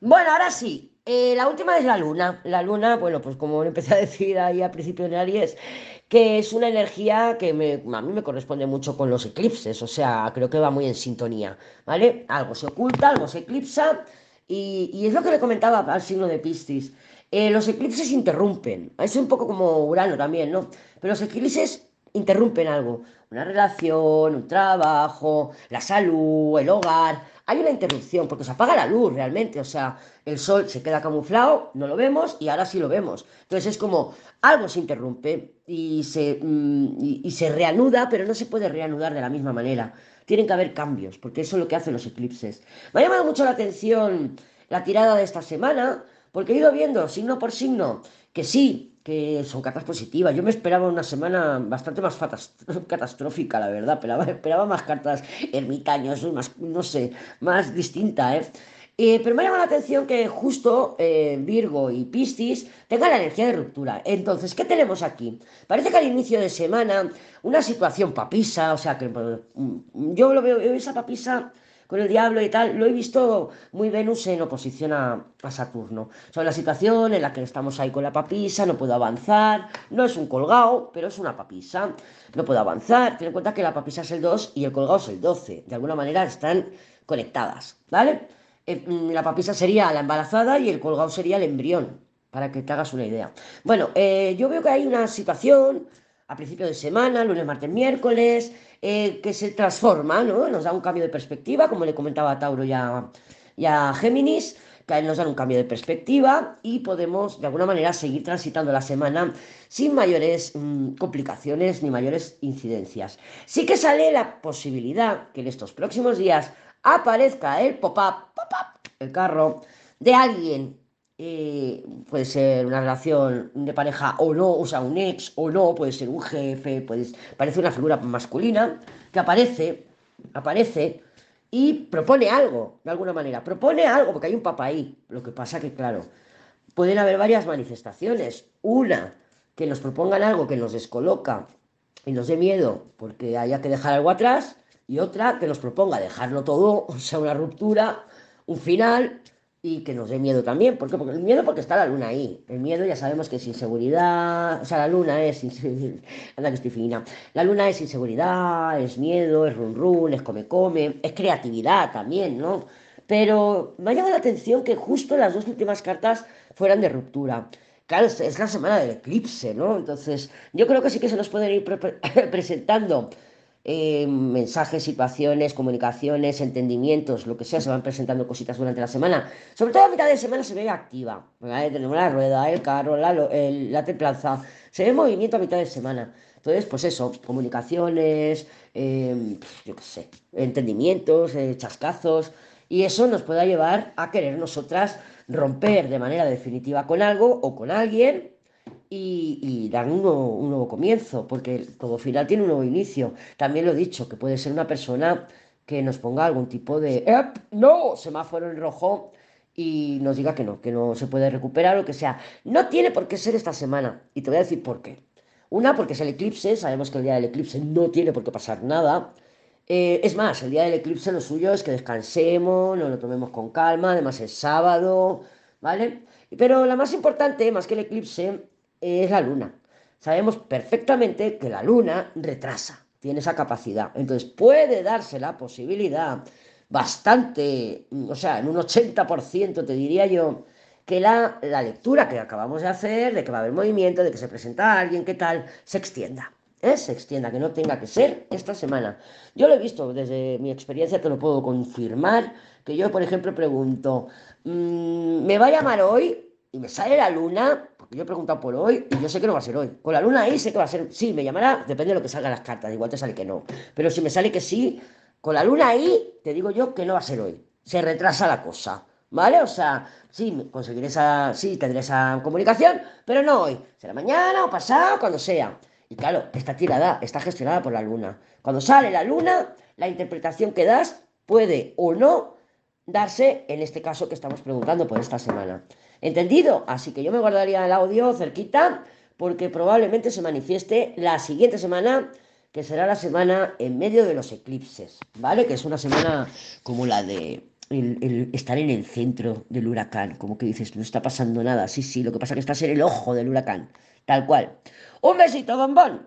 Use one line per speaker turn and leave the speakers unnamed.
Bueno, ahora sí. Eh, la última es la luna. La luna, bueno, pues como empecé a decir ahí a principio de Aries, que es una energía que me- a mí me corresponde mucho con los eclipses, o sea, creo que va muy en sintonía, ¿vale? Algo se oculta, algo se eclipsa, y, y es lo que le comentaba al signo de Piscis. Eh, los eclipses interrumpen, es un poco como Urano también, ¿no? Pero los eclipses interrumpen algo, una relación, un trabajo, la salud, el hogar. Hay una interrupción porque se apaga la luz realmente, o sea, el sol se queda camuflado, no lo vemos y ahora sí lo vemos. Entonces es como algo se interrumpe y se, mm, y, se reanuda, pero no se puede reanudar de la misma manera. Tienen que haber cambios, porque eso es lo que hacen los eclipses. Me ha llamado mucho la atención la tirada de esta semana, porque he ido viendo signo por signo que sí, que son cartas positivas. Yo me esperaba una semana bastante más catastrófica, la verdad. Esperaba, esperaba más cartas ermitaños, más, no sé, más distinta, ¿eh? Eh, pero me llama la atención que justo eh, Virgo y Piscis tengan la energía de ruptura. Entonces, ¿qué tenemos aquí? Parece que al inicio de semana una situación papisa, o sea, que mm, yo lo veo, esa papisa con el diablo y tal, lo he visto muy Venus en oposición a, a Saturno. O la situación en la que estamos ahí con la papisa, no puedo avanzar, no es un colgado, pero es una papisa, no puedo avanzar. Ten en cuenta que la papisa es el 2 y el colgado es el 12. De alguna manera están conectadas, ¿vale? Eh, mm, la papisa sería la embarazada y el colgado sería el embrión, para que te hagas una idea. Bueno, eh, yo veo que hay una situación a principio de semana, lunes, martes, miércoles, eh, que se transforma, ¿no? Nos da un cambio de perspectiva, como le comentaba a Tauro y a, y a Géminis, que nos dan un cambio de perspectiva y podemos de alguna manera seguir transitando la semana sin mayores mm, complicaciones ni mayores incidencias. Sí que sale la posibilidad que en estos próximos días aparezca el pop-up, el carro de alguien eh, puede ser una relación de pareja o no, o sea, un ex o no, puede ser un jefe, puede, parece una figura masculina que aparece, aparece y propone algo, de alguna manera, propone algo, porque hay un papá ahí. Lo que pasa que, claro, pueden haber varias manifestaciones. Una, que nos propongan algo que nos descoloca y nos dé miedo porque haya que dejar algo atrás, y otra, que nos proponga dejarlo todo, o sea, una ruptura, un final y que nos dé miedo también. ¿Por qué? Porque el miedo porque está la luna ahí. El miedo ya sabemos que es inseguridad, o sea, la luna es, anda que la luna es inseguridad, es miedo, es run run, es come come, es creatividad también, ¿no? Pero me ha llamado la atención que justo las dos últimas cartas fueran de ruptura. Claro, es la semana del eclipse, ¿no? Entonces, yo creo que sí que se nos pueden ir pre presentando eh, mensajes, situaciones, comunicaciones, entendimientos, lo que sea, se van presentando cositas durante la semana. Sobre todo a mitad de semana se ve activa. Tenemos la rueda, el carro, la, el, la templanza. Se ve movimiento a mitad de semana. Entonces, pues eso, comunicaciones, eh, yo qué sé, entendimientos, eh, chascazos. Y eso nos pueda llevar a querer nosotras romper de manera definitiva con algo o con alguien y, dar un nuevo, comienzo, porque todo final tiene un nuevo inicio. También lo he dicho, que puede ser una persona que nos ponga algún tipo de no, semáforo en rojo y nos diga que no, que no se puede recuperar o que sea. No tiene por qué ser esta semana. Y te voy a decir por qué. Una, porque es el eclipse, sabemos que el día del eclipse no tiene por qué pasar nada. Eh, es más, el día del eclipse lo suyo es que descansemos, nos lo tomemos con calma, además es sábado, ¿vale? Pero la más importante, más que el eclipse, es la luna. Sabemos perfectamente que la luna retrasa, tiene esa capacidad. Entonces puede darse la posibilidad bastante, o sea, en un 80% te diría yo, que la, la, lectura que acabamos de hacer, de que va a haber movimiento, de que se presenta alguien, qué tal, se extienda. ¿eh? Se extienda, que no tenga que ser esta semana. Yo lo he visto desde mi experiencia, te lo puedo confirmar, que yo, por ejemplo, pregunto, mmm, ¿me va a llamar hoy? Y me sale la luna, yo he preguntado por hoy, y yo sé que no va a ser hoy. Con la luna ahí sé que va a ser, sí, me llamará, depende de lo que salgan las cartas, igual te sale que no. Pero si me sale que sí, con la luna ahí, te digo yo que no va a ser hoy. Se retrasa la cosa. ¿Vale? O sea, sí, conseguiré esa, sí, tendré esa comunicación, pero no hoy. Será mañana o pasado, cuando sea. Y claro, esta tirada está gestionada por la luna. Cuando sale la luna, la interpretación que das puede o no darse en este caso que estamos preguntando por esta semana. ¿Entendido? Así que yo me guardaría el audio cerquita porque probablemente se manifieste la siguiente semana, que será la semana en medio de los eclipses, ¿vale? Que es una semana como la de el, estar en el centro del huracán, como que dices, no está pasando nada. Sí, sí, lo que pasa es que estás en el ojo del huracán, tal cual. Un besito, bombón.